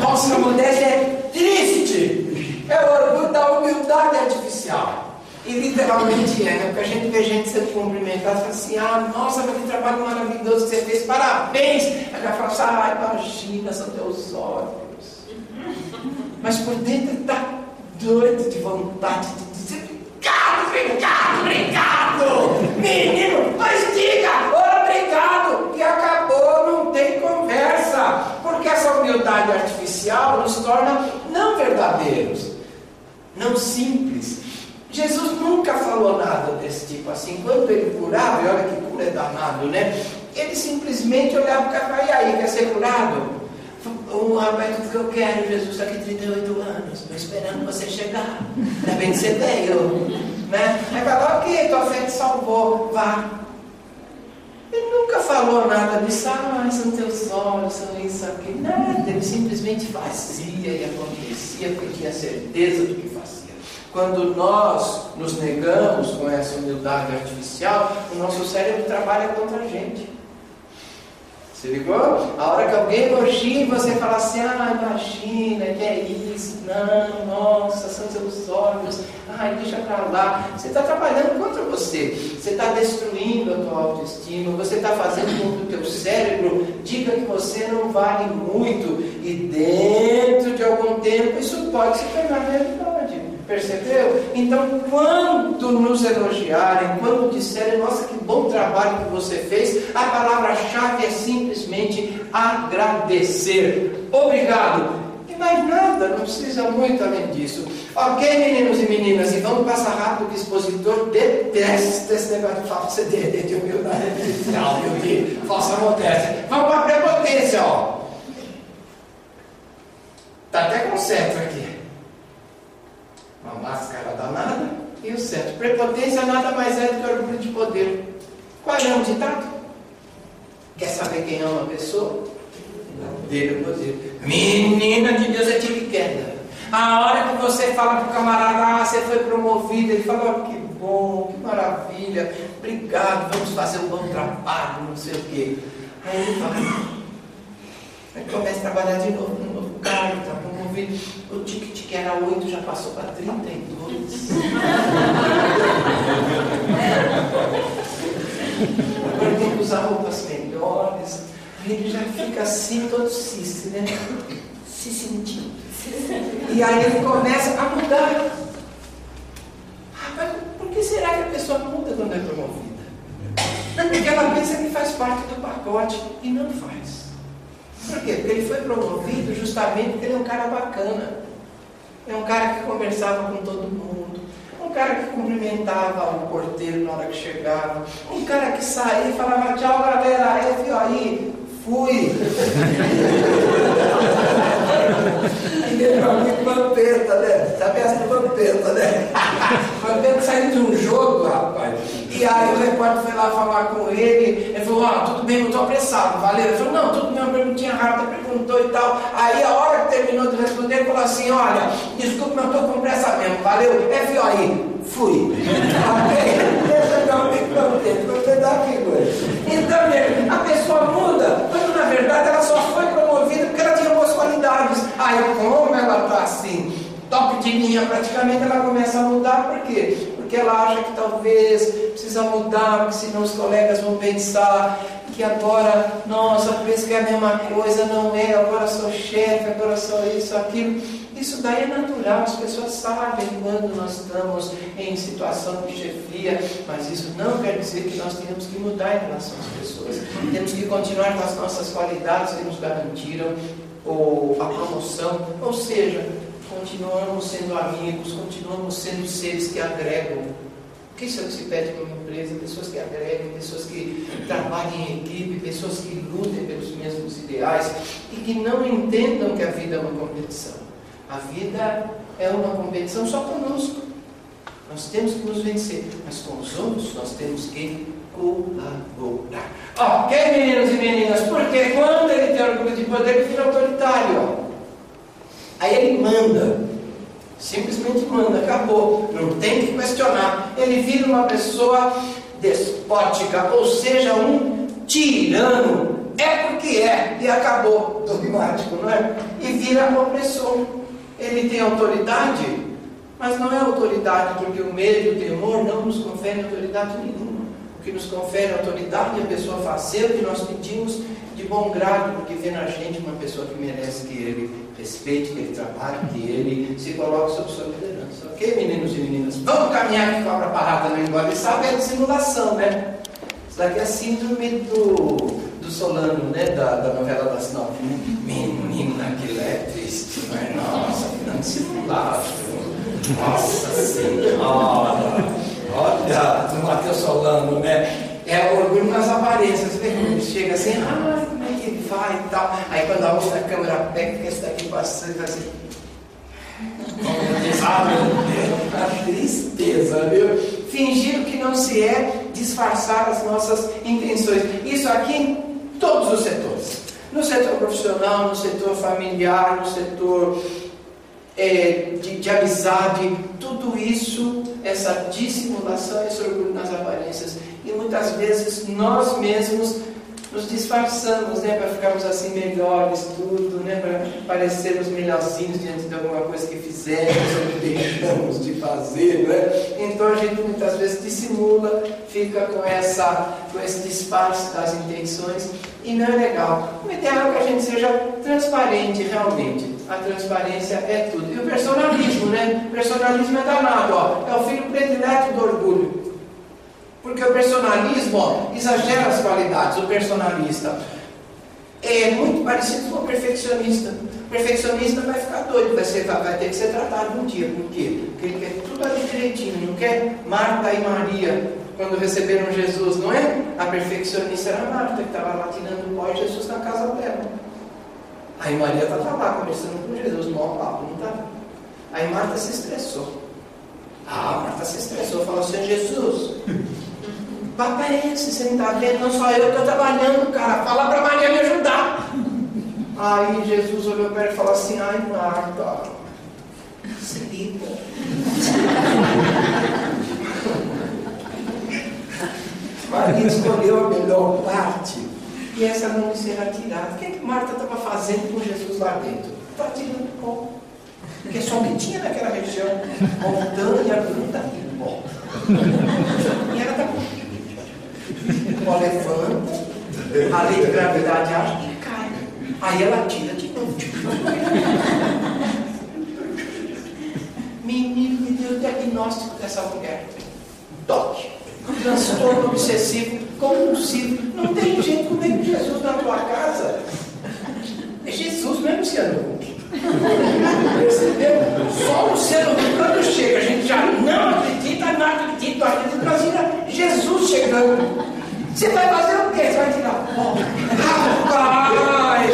falsa modéstia é triste. É o orgulho da humildade artificial. E literalmente é, né? Porque a gente vê gente sendo cumprimentada e fala assim, ah, nossa, que trabalho maravilhoso que você fez, parabéns! Aí ela fala assim, ah, imagina, são teus olhos. Mas por dentro está doido de vontade de dizer, obrigado, obrigado, obrigado! Menino, mas diga, obrigado! E acabou, não tem conversa. Porque essa humildade artificial nos torna não verdadeiros, não simples Jesus nunca falou nada desse tipo assim. Quando ele curava, e olha que cura é danado, né? Ele simplesmente olhava para o cara e aí, quer ser curado? O rapaz disse que eu quero, Jesus, está aqui 38 anos, estou esperando você chegar. Ainda bem que você veio. Né? Aí falou, ok, tua fé te salvou, vá. Ele nunca falou nada disso, ah, são teus olhos, são isso, aquilo. Nada, ele simplesmente fazia e acontecia, porque tinha certeza do que fazia. Quando nós nos negamos com essa humildade artificial, o nosso cérebro trabalha contra a gente. Se ligou? A hora que alguém elogia você fala assim, ah, imagina, que é isso, não, nossa, são seus olhos, ai, deixa pra lá. Você está trabalhando contra você, você está destruindo a tua autoestima, você está fazendo com que o teu cérebro diga que você não vale muito e dentro de algum tempo isso pode se tornar realidade. Percebeu? Então, quando nos elogiarem, quando disserem, nossa, que bom trabalho que você fez, a palavra-chave é simplesmente agradecer. Obrigado. E mais nada, não precisa muito além disso. Ok, meninos e meninas, e vamos passar rápido, que o expositor detesta esse negócio de falsa de, de humildade artificial, de falsa modéstia. Vamos para a prepotência, ó. Está até com certo aqui uma máscara danada, e o certo. Prepotência nada mais é do que orgulho de poder. Qual é o ditado? Quer saber quem ama a pessoa? Dele poder. Menina de Deus é tiro queda. A hora que você fala para o camarada, ah, você foi promovido, ele fala, oh, que bom, que maravilha, obrigado, vamos fazer um bom trabalho, não sei o quê. Aí ele fala, aí começa a trabalhar de novo, no novo carro, está promovido. O ticket que era 8 já passou para 32. *laughs* Agora tem que usar roupas melhores. Aí ele já fica assim, todo cis, né? Se sentindo. E aí ele começa a mudar. Rapaz, por que será que a pessoa muda quando é promovida? Porque ela pensa que faz parte do pacote e não faz. Por quê? Porque ele foi promovido justamente porque ele é um cara bacana. É um cara que conversava com todo mundo. Um cara que cumprimentava o porteiro na hora que chegava. Um cara que saía e falava, tchau galera, eu fui aí, fui. *laughs* Amigo Vampeta, né? Sabe essa do Vampeta, né? *laughs* Vampeta saiu de um jogo, rapaz. E aí o repórter foi lá falar com ele. Ele falou: Ah, tudo bem, não estou apressado, valeu. Ele falou: Não, tudo bem, uma perguntinha rápida, perguntou e tal. Aí a hora terminou de responder, falou assim: Olha, desculpe, mas estou com pressa mesmo, valeu. É, viu aí, fui. Então, a pessoa muda, quando na verdade ela só foi promovida porque ela tinha boas qualidades. Aí, como ela está assim, top de linha praticamente, ela começa a mudar, por quê? Porque ela acha que talvez precisa mudar, porque senão os colegas vão pensar que agora, nossa, pensa que é a mesma coisa, não é, agora sou chefe, agora sou isso, aquilo. Isso daí é natural, as pessoas sabem quando nós estamos em situação de chefia, mas isso não quer dizer que nós tenhamos que mudar em relação às pessoas. Temos que continuar com as nossas qualidades que nos garantiram ou a promoção, ou seja, continuamos sendo amigos, continuamos sendo seres que agregam. Que isso é que se pede para uma empresa? Pessoas que agreguem, pessoas que trabalhem em equipe, pessoas que lutem pelos mesmos ideais e que não entendam que a vida é uma competição. A vida é uma competição só conosco. Nós temos que nos vencer, mas com os outros nós temos que colaborar. Ok, meninos e meninas? Porque quando ele tem orgulho de poder, ele vira autoritário. Aí ele manda. Simplesmente manda, acabou. Não tem que questionar. Ele vira uma pessoa despótica, ou seja, um tirano. É porque é, e acabou. Dogmático, não é? E vira opressor. Ele tem autoridade, mas não é autoridade porque o medo o temor não nos confere autoridade nenhuma. O que nos confere autoridade a pessoa fazer o que nós pedimos de bom grado, porque vê na gente uma pessoa que merece que ele respeite, que ele trabalhe, que ele se coloque sob sua liderança. Ok, meninos e meninas? Vamos caminhar que cobra parada não engole. Sabe, é de simulação, né? Isso daqui é síndrome do, do Solano, né? Da, da novela das nove. Né? Menina, aquilo é triste, não é? Nossa, não simulado. Nossa Senhora! Olha, no Mateus Solano, né? É orgulho nas aparências, ele chega assim, ah, como é que vai e tal. Aí quando a outra câmera pega, fica esse daqui passando, e assim. Ah, meu Deus, a tristeza, viu? Fingir o que não se é, disfarçar as nossas intenções. Isso aqui em todos os setores. No setor profissional, no setor familiar, no setor é, de, de, amizade, tudo isso, essa dissimulação, esse orgulho nas aparências. E muitas vezes nós mesmos nos disfarçamos, né, para ficarmos assim melhores, tudo, né, para parecermos melhorzinhos diante de alguma coisa que fizemos ou deixamos de fazer, né? Então a gente muitas vezes dissimula, fica com essa, com esse disfarce das intenções e não é legal. O ideal é que a gente seja transparente realmente. A transparência é tudo. E o personalismo, né? O personalismo é danado, ó. É o filho predileto do orgulho. Porque o personalismo ó, exagera as qualidades. O personalista é muito parecido com o perfeccionista. O perfeccionista vai ficar doido, vai, ser, vai ter que ser tratado um dia. Por quê? Porque ele quer tudo ali direitinho, não quer Marta e Maria quando receberam Jesus, não é? A perfeccionista era Marta, que estava lá tirando o pó e Jesus na casa dela. Aí Maria estava lá conversando com Jesus, no papo, não estava? Aí Marta se estressou. Ah, Marta se estressou, falou assim, Jesus, aparece, você não está vendo, não só eu estou trabalhando, cara, fala para Maria me ajudar. Aí Jesus olhou para ele e falou assim, ai Marta, se liga. Maria escolheu a melhor parte e essa não lhe será tirada. O que, é que Marta estava fazendo com Jesus lá dentro? Estava tirando pó. Porque que tinha naquela região montanha bruta e pó. E ela estava. O pó levanta, a lei de gravidade acha que cai. Aí ela tira de novo. Menino, me deu o diagnóstico dessa mulher. Toque transtorno obsessivo, compulsivo. Não tem jeito como é que Jesus na tua casa. É Jesus mesmo, Luciano Percebeu? Só o Luciano quando chega, a gente já não acredita, não acredita, não acredita. Imagina Jesus chegando. Você vai fazer o quê? Você vai tirar pó? Rapaz,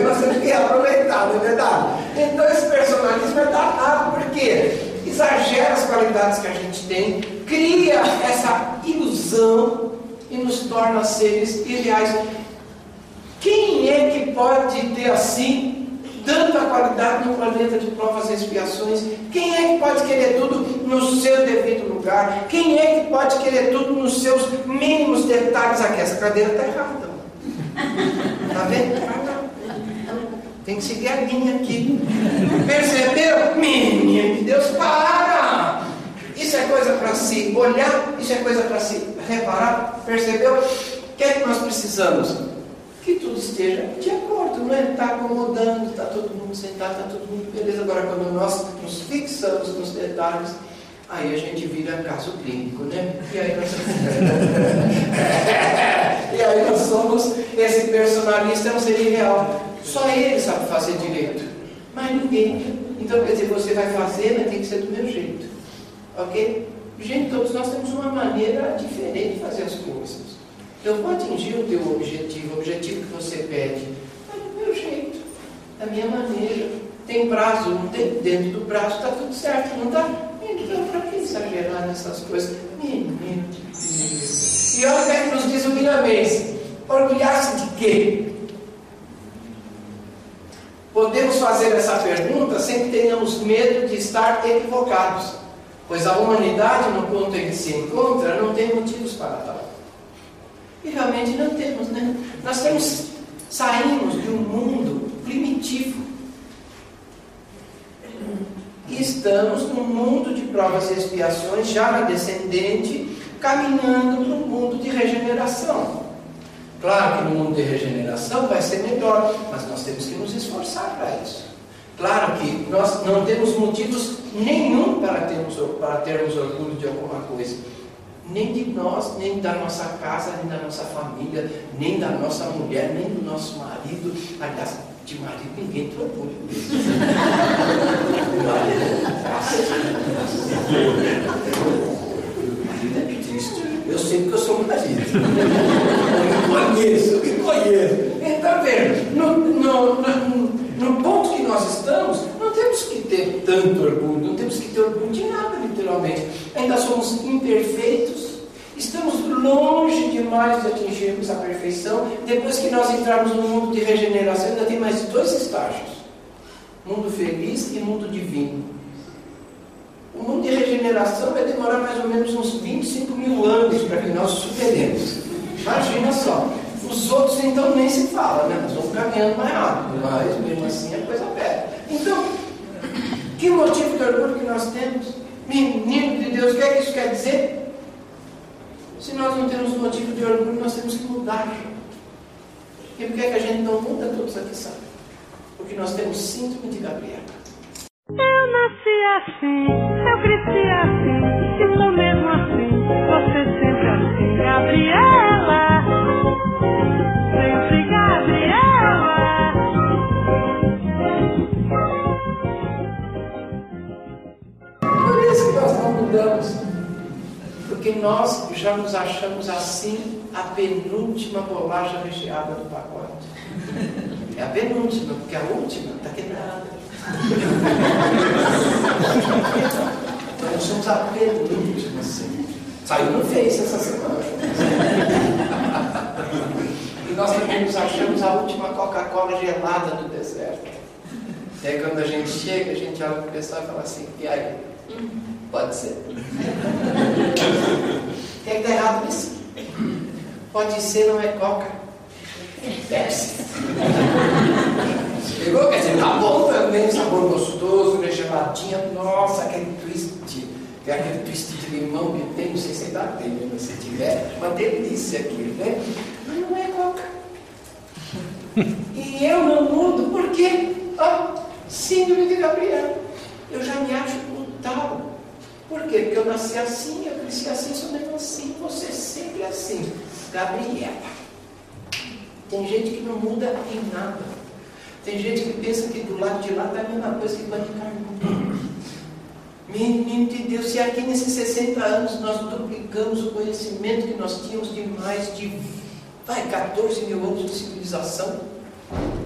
Deus. Nós temos que aproveitar, não é verdade? Então esse personalismo é danado, por quê? Exagera as qualidades que a gente tem, cria essa ilusão e nos torna seres irreais. Quem é que pode ter assim tanta qualidade no planeta de provas e expiações? Quem é que pode querer tudo no seu devido lugar? Quem é que pode querer tudo nos seus mínimos detalhes aqui? Essa cadeira está errada. Está vendo? Tem que seguir a linha aqui. Percebeu? Menino de Deus, para! Isso é coisa para se olhar, isso é coisa para se reparar. Percebeu? O que é que nós precisamos? que tudo esteja de acordo, não é? Está acomodando, está todo mundo sentado, está todo mundo beleza. Agora, quando nós nos fixamos nos detalhes, aí a gente vira caso clínico, né? E aí nós, *laughs* e aí nós somos esse personalista, é um ser irreal. Só ele sabe fazer direito, mas ninguém. Então, quer dizer, você vai fazer, mas tem que ser do meu jeito. Ok? Gente, todos nós temos uma maneira diferente de fazer as coisas. Eu vou atingir o teu objetivo, o objetivo que você pede, mas do meu jeito, da minha maneira. Tem prazo, não tem? Dentro do prazo está tudo certo, não está? Então, para que exagerar nessas coisas? Menino Deus. E olha o que é nos diz o Miramês. Orgulhar-se de quê? Podemos fazer essa pergunta sem que tenhamos medo de estar equivocados, pois a humanidade, no ponto em que se encontra, não tem motivos para tal. E realmente não temos, né? Nós temos, saímos de um mundo primitivo e estamos num mundo de provas e expiações, já na descendente, caminhando para um mundo de regeneração. Claro que no mundo de regeneração vai ser melhor, mas nós temos que nos esforçar para isso. Claro que nós não temos motivos nenhum para termos, para termos orgulho de alguma coisa. Nem de nós, nem da nossa casa, nem da nossa família, nem da nossa mulher, nem do nosso marido. Aliás, de marido ninguém tem orgulho *laughs* marido é triste. Eu sei que eu sou marido. Eu me conheço, eu me conheço. Então, vendo, no, no, no, no ponto que nós estamos, não temos que ter tanto orgulho, não temos que ter orgulho de nada, literalmente. Ainda somos imperfeitos, estamos longe demais de atingirmos a perfeição. Depois que nós entrarmos no mundo de regeneração, ainda tem mais dois estágios: mundo feliz e mundo divino. O mundo de regeneração vai demorar mais ou menos uns 25 mil anos para que nós superemos. Imagina só. Os outros então nem se fala, né? Nós vamos caminhando mais rápido, mas mesmo assim a coisa pega. Então, que motivo de orgulho que nós temos? Menino de Deus, o que é que isso quer dizer? Se nós não temos motivo de orgulho, nós temos que mudar. E por que, é que a gente não muda? Todos aqui sabem. Porque nós temos síndrome de Gabriel. Eu nasci assim, eu cresci assim, e sou mesmo assim, você sempre assim, Gabriela, sempre Gabriela. Por isso que nós não mudamos. Porque nós já nos achamos assim a penúltima bolacha recheada do pacote. É a penúltima, porque a última está quebrada. Nós somos a penúltima, assim. Saiu no Face essa semana. E nós também nos achamos a última Coca-Cola gelada do deserto. E aí quando a gente chega, a gente olha para o pessoal e fala assim, e aí? Pode ser. O que é que está errado nisso? Pode ser, não é Coca. É Pegou? Quer dizer, tá bom também, sabor gostoso, né, geladinha. Nossa, aquele twist, é aquele twist de limão que tem, não sei se ainda tem, né, se tiver, uma delícia aquilo, né? Mas não é coca. E eu não mudo, por quê? Ah, síndrome de Gabriel. Eu já me acho brutal. Por quê? Porque eu nasci assim, eu cresci assim, sou mesmo assim, você sempre assim. Gabriela. Tem gente que não muda em nada. Tem gente que pensa que do lado de lá está a mesma coisa que Banho Carmão. Menino de Deus, se aqui nesses 60 anos nós duplicamos o conhecimento que nós tínhamos de mais de vai, 14 mil anos de civilização,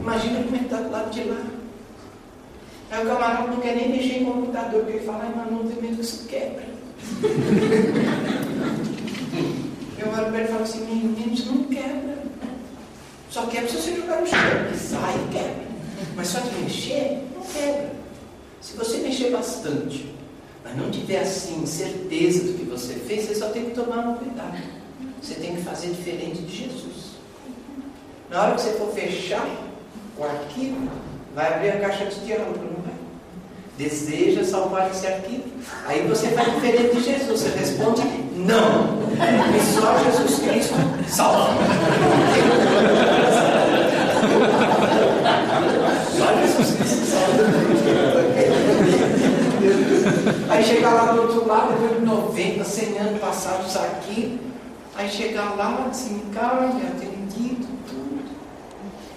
imagina como é está do lado de lá. Aí o camarada não quer nem mexer em computador, porque ele fala, mas não tem medo que isso quebra. *laughs* Eu olho para ele e falo assim, menino, isso não quebra. Só quebra se você jogar no chão, sai quebra. Mas só de mexer, não quebra. Se você mexer bastante, mas não tiver assim certeza do que você fez, você só tem que tomar um cuidado. Você tem que fazer diferente de Jesus. Na hora que você for fechar o arquivo, vai abrir a caixa de diálogo, não vai? Deseja salvar esse arquivo. Aí você faz diferente de Jesus. Você responde não. E só Jesus Cristo salva. Aí chega lá do outro lado, depois de 90, 100 anos passados aqui, aí chega lá, assim, olha, atendido tudo.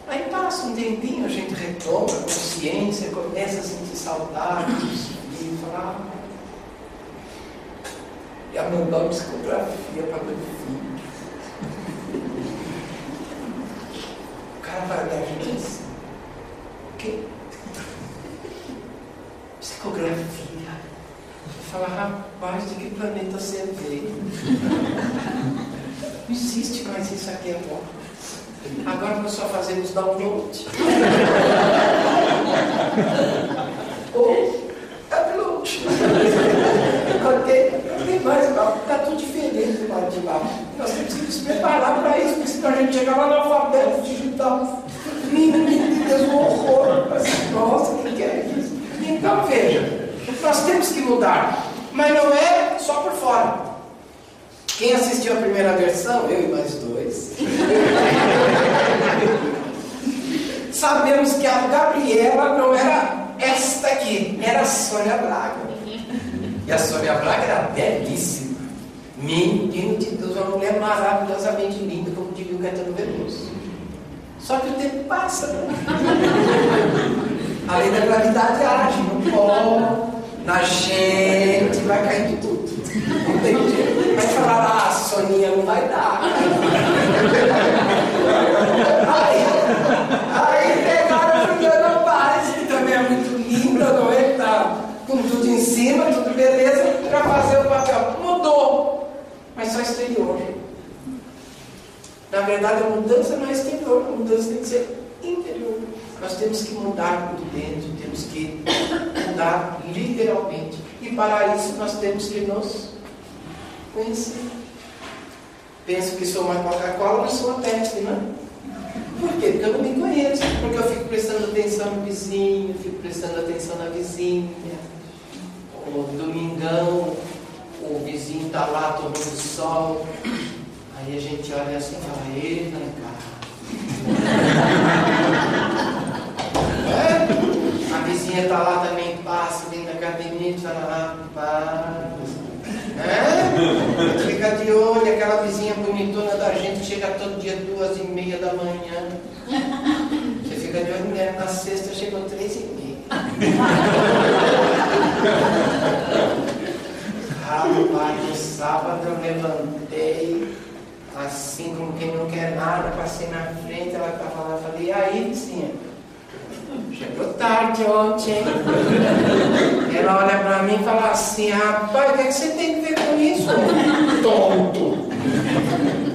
Aí passa um tempinho, a gente retoma a consciência, começa a assim sentir saudade, e a ah, ia mandar uma psicografia para meu filho. O cara vai dar 15 quê? Psicografia. Fala, rapaz, de que planeta você veio? Não existe mais isso aqui agora. Agora nós só fazemos download. Ou upload. Porque Não tem mais mal. Está tudo diferente do lado de lá. Nós temos que nos preparar para isso, porque senão a gente chega lá no alfabeto digital. Então veja, nós temos que mudar. Mas não é só por fora. Quem assistiu a primeira versão, eu e mais dois, *laughs* sabemos que a Gabriela não era esta aqui, era a Sônia Braga. E a Sônia Braga era belíssima. Menino de Deus, uma mulher maravilhosamente linda, como diria o Caetano Veloso. Só que o tempo passa. Né? *laughs* A lei da gravidade age no pó, na gente, vai caindo tudo. Entendi? Vai falar, ah, Soninha não vai dar. Aí, aí pegaram a Juliana Paz, que também é muito linda, não é? Tá com tudo em cima, tudo beleza, para fazer o papel. Mudou, mas só exterior. Na verdade, a mudança não é exterior, a mudança tem que ser interior. Nós temos que mudar por dentro, temos que mudar literalmente. E para isso nós temos que nos conhecer. Penso que sou uma Coca-Cola, mas sou uma Pepsi, não é? Por quê? Porque eu não me conheço. Porque eu fico prestando atenção no vizinho, fico prestando atenção na vizinha. O domingão, o vizinho está lá tomando sol. Aí a gente olha assim e fala, eita, cara. *laughs* A vizinha está lá também, passa dentro da academia e fala, rapaz. É? Fica de olho, aquela vizinha bonitona da gente chega todo dia duas e meia da manhã. Você fica de olho, mulher, na sexta chegou três e meia. Rapaz, no sábado eu levantei, assim como quem não quer nada, passei na frente, ela estava lá, falei, e aí, vizinha? Chegou tarde ontem. Ela olha para mim e fala assim, rapaz, o que, é que você tem que ver com isso? Tonto.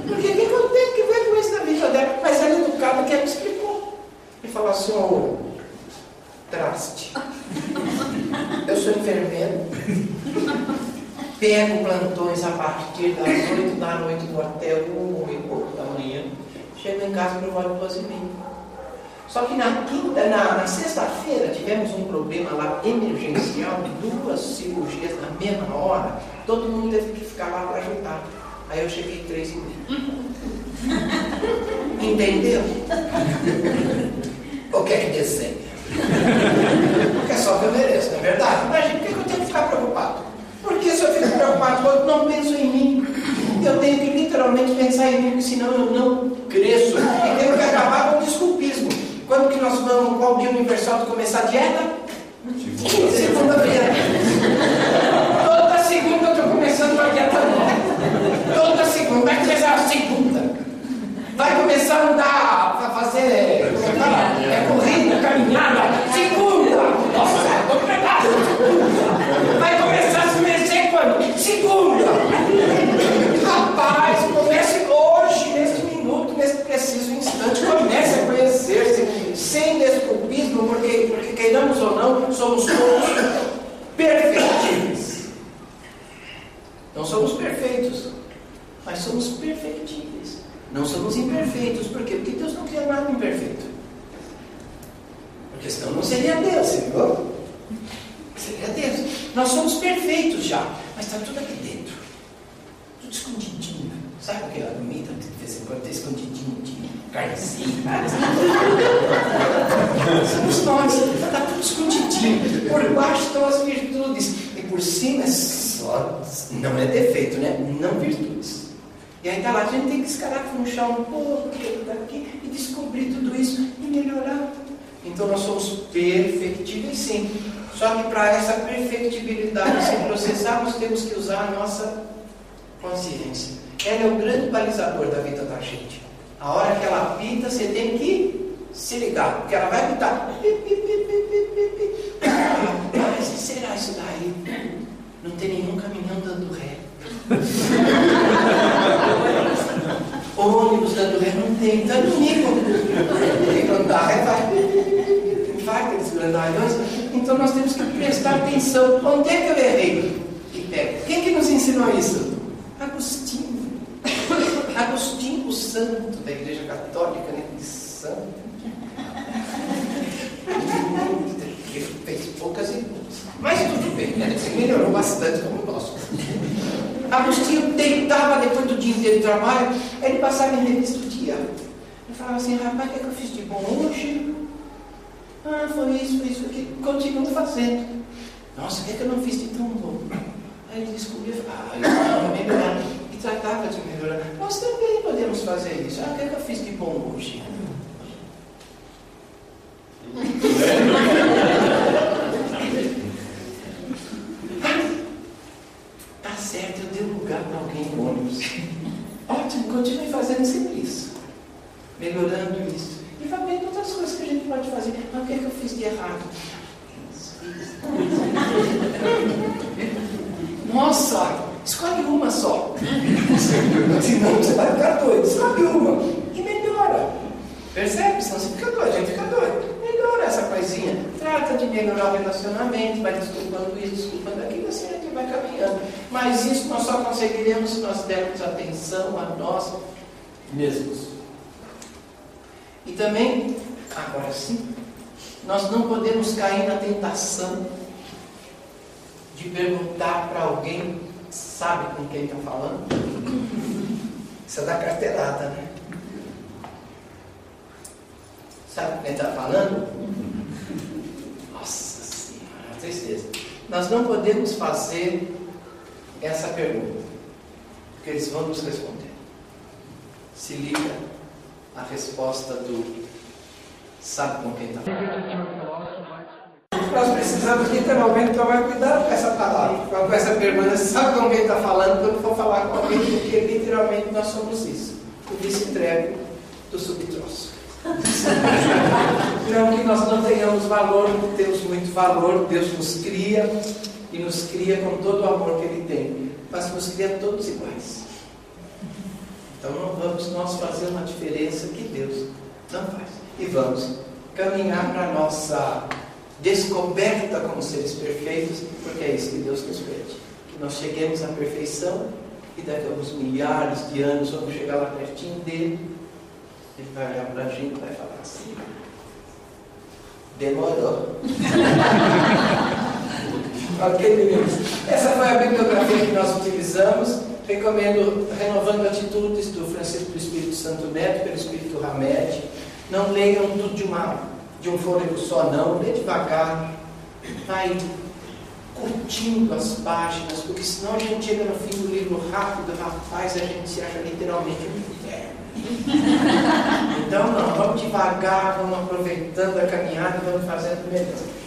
Porque o que, eu tenho que ver com isso na vida dela? Mas ela é educada que ela me explicou. E falou assim, ô, traste. Eu sou enfermeiro. Pego plantões a partir das 8 da noite do hotel, 1 e pouco da manhã. Chego em casa por volta de 12 e meia. Só que na quinta, na, na sexta-feira, tivemos um problema lá emergencial de duas cirurgias na mesma hora. Todo mundo teve que ficar lá para ajudar. Aí eu cheguei três e meia. *laughs* Entendeu? o que é que dizer? Porque é só que eu mereço, não é verdade? Imagina, por que eu tenho que ficar preocupado? Porque se eu fico preocupado, eu não penso em mim. Eu tenho que literalmente pensar em mim, porque senão eu não cresço. E tenho que acabar com o desculpismo. Quando que nós vamos, qual dia universal de começar a dieta? Segunda-feira. Toda segunda eu estou começando uma dieta nova. Toda segunda. Vai começar a segunda. Vai começar a andar, a fazer. É, é corrida, caminhada. Segunda. Nossa, estou preparado. Vai começar a se mexer quando? Segunda. Rapaz, comece hoje, nesse minuto, nesse preciso instante. Comece a conhecer-se sem desculpismo, porque, porque queiramos ou não, somos todos perfeitíveis. Não somos perfeitos, mas somos perfeitíveis. Não somos imperfeitos. Por quê? Porque Deus não cria nada imperfeito. Porque senão não seria Deus, senhor. Seria Deus. Nós somos perfeitos já, mas está tudo aqui dentro. Tudo escondidinho. Sabe o que é a comida de vez em quando escondidinho de carnezinha? Somos nós. Está tudo escondidinho. Por baixo estão as virtudes. E por cima é só. Não é defeito, né? Não virtudes. E aí está lá, a gente tem que escarafunchar um pouco daqui e descobrir tudo isso e melhorar. Então nós somos perfectíveis sim. Só que para essa perfectibilidade se processar, nós temos que usar a nossa consciência. Ela é o grande balizador da vida da gente. A hora que ela apita, você tem que se ligar, porque ela vai apitar. Mas será imitando o Nico. E quando dá ré, vai. Aqueles grandalhões. Então nós temos que prestar atenção. Onde é que eu errei? Quem que nos ensinou isso? Agostinho. *laughs* Agostinho, o santo da Igreja Católica, né? De santo. *laughs* Fez poucas e mas tudo bem, né? Ele melhorou bastante como o nosso. Agostinho deitava depois do dia inteiro de trabalho, ele passava em revista o dia. Falava assim, rapaz, o que, é que eu fiz de bom hoje? Ah, foi isso, foi isso, que continuo fazendo. Nossa, o que, é que eu não fiz de tão bom? Aí ele descobriu, ah, eu vou melhorar. E tratava de melhorar. Nós também podemos fazer isso. Ah, o que, é que eu fiz de bom hoje? *laughs* tá certo, eu dei lugar para alguém no ônibus. Ótimo, continue fazendo sempre isso. Melhorando isso. E vai vendo outras coisas que a gente pode fazer. Mas o que, é que eu fiz de errado? Nossa, escolhe uma só. Senão você vai ficar doido. Escolhe uma. E melhora. Percebe? Senão você fica doido, a gente fica doido. Melhora essa coisinha. Trata de melhorar o relacionamento, vai desculpando isso, desculpando aquilo, assim a gente vai caminhando. Mas isso nós só conseguiremos se nós dermos atenção a nós mesmos. E também, agora sim, nós não podemos cair na tentação de perguntar para alguém, sabe com quem está falando? Isso é da carteirada, né? Sabe com quem está falando? Nossa Senhora, tristeza. Nós não podemos fazer essa pergunta, porque eles vão nos responder. Se liga a resposta do sabe com quem está. Nós precisamos literalmente tomar cuidado com essa palavra, com essa pergunta. Sabe com quem está falando quando for falar com alguém, porque literalmente nós somos isso. O vice-entrego do subtroço. não que nós não tenhamos valor, temos muito valor, Deus nos cria e nos cria com todo o amor que Ele tem, mas nos cria todos iguais. Então não vamos nós fazer uma diferença que Deus não faz. E vamos caminhar para a nossa descoberta como seres perfeitos, porque é isso que Deus nos pede. Que nós cheguemos à perfeição e daqui a uns milhares de anos vamos chegar lá pertinho dele. Ele vai olhar para a gente e vai falar assim. Demorou. *laughs* ok, meninos? Essa foi a bibliografia que nós utilizamos. Recomendo Renovando Atitudes do Francisco do Espírito Santo Neto, pelo Espírito Hamed. Não leiam tudo de uma de um fôlego só não, lê devagar, vai curtindo as páginas, porque senão a gente chega no fim do livro rápido, rapaz, a gente se acha literalmente um inferno. *laughs* Então não, vamos devagar, vamos aproveitando a caminhada e vamos fazendo melhor.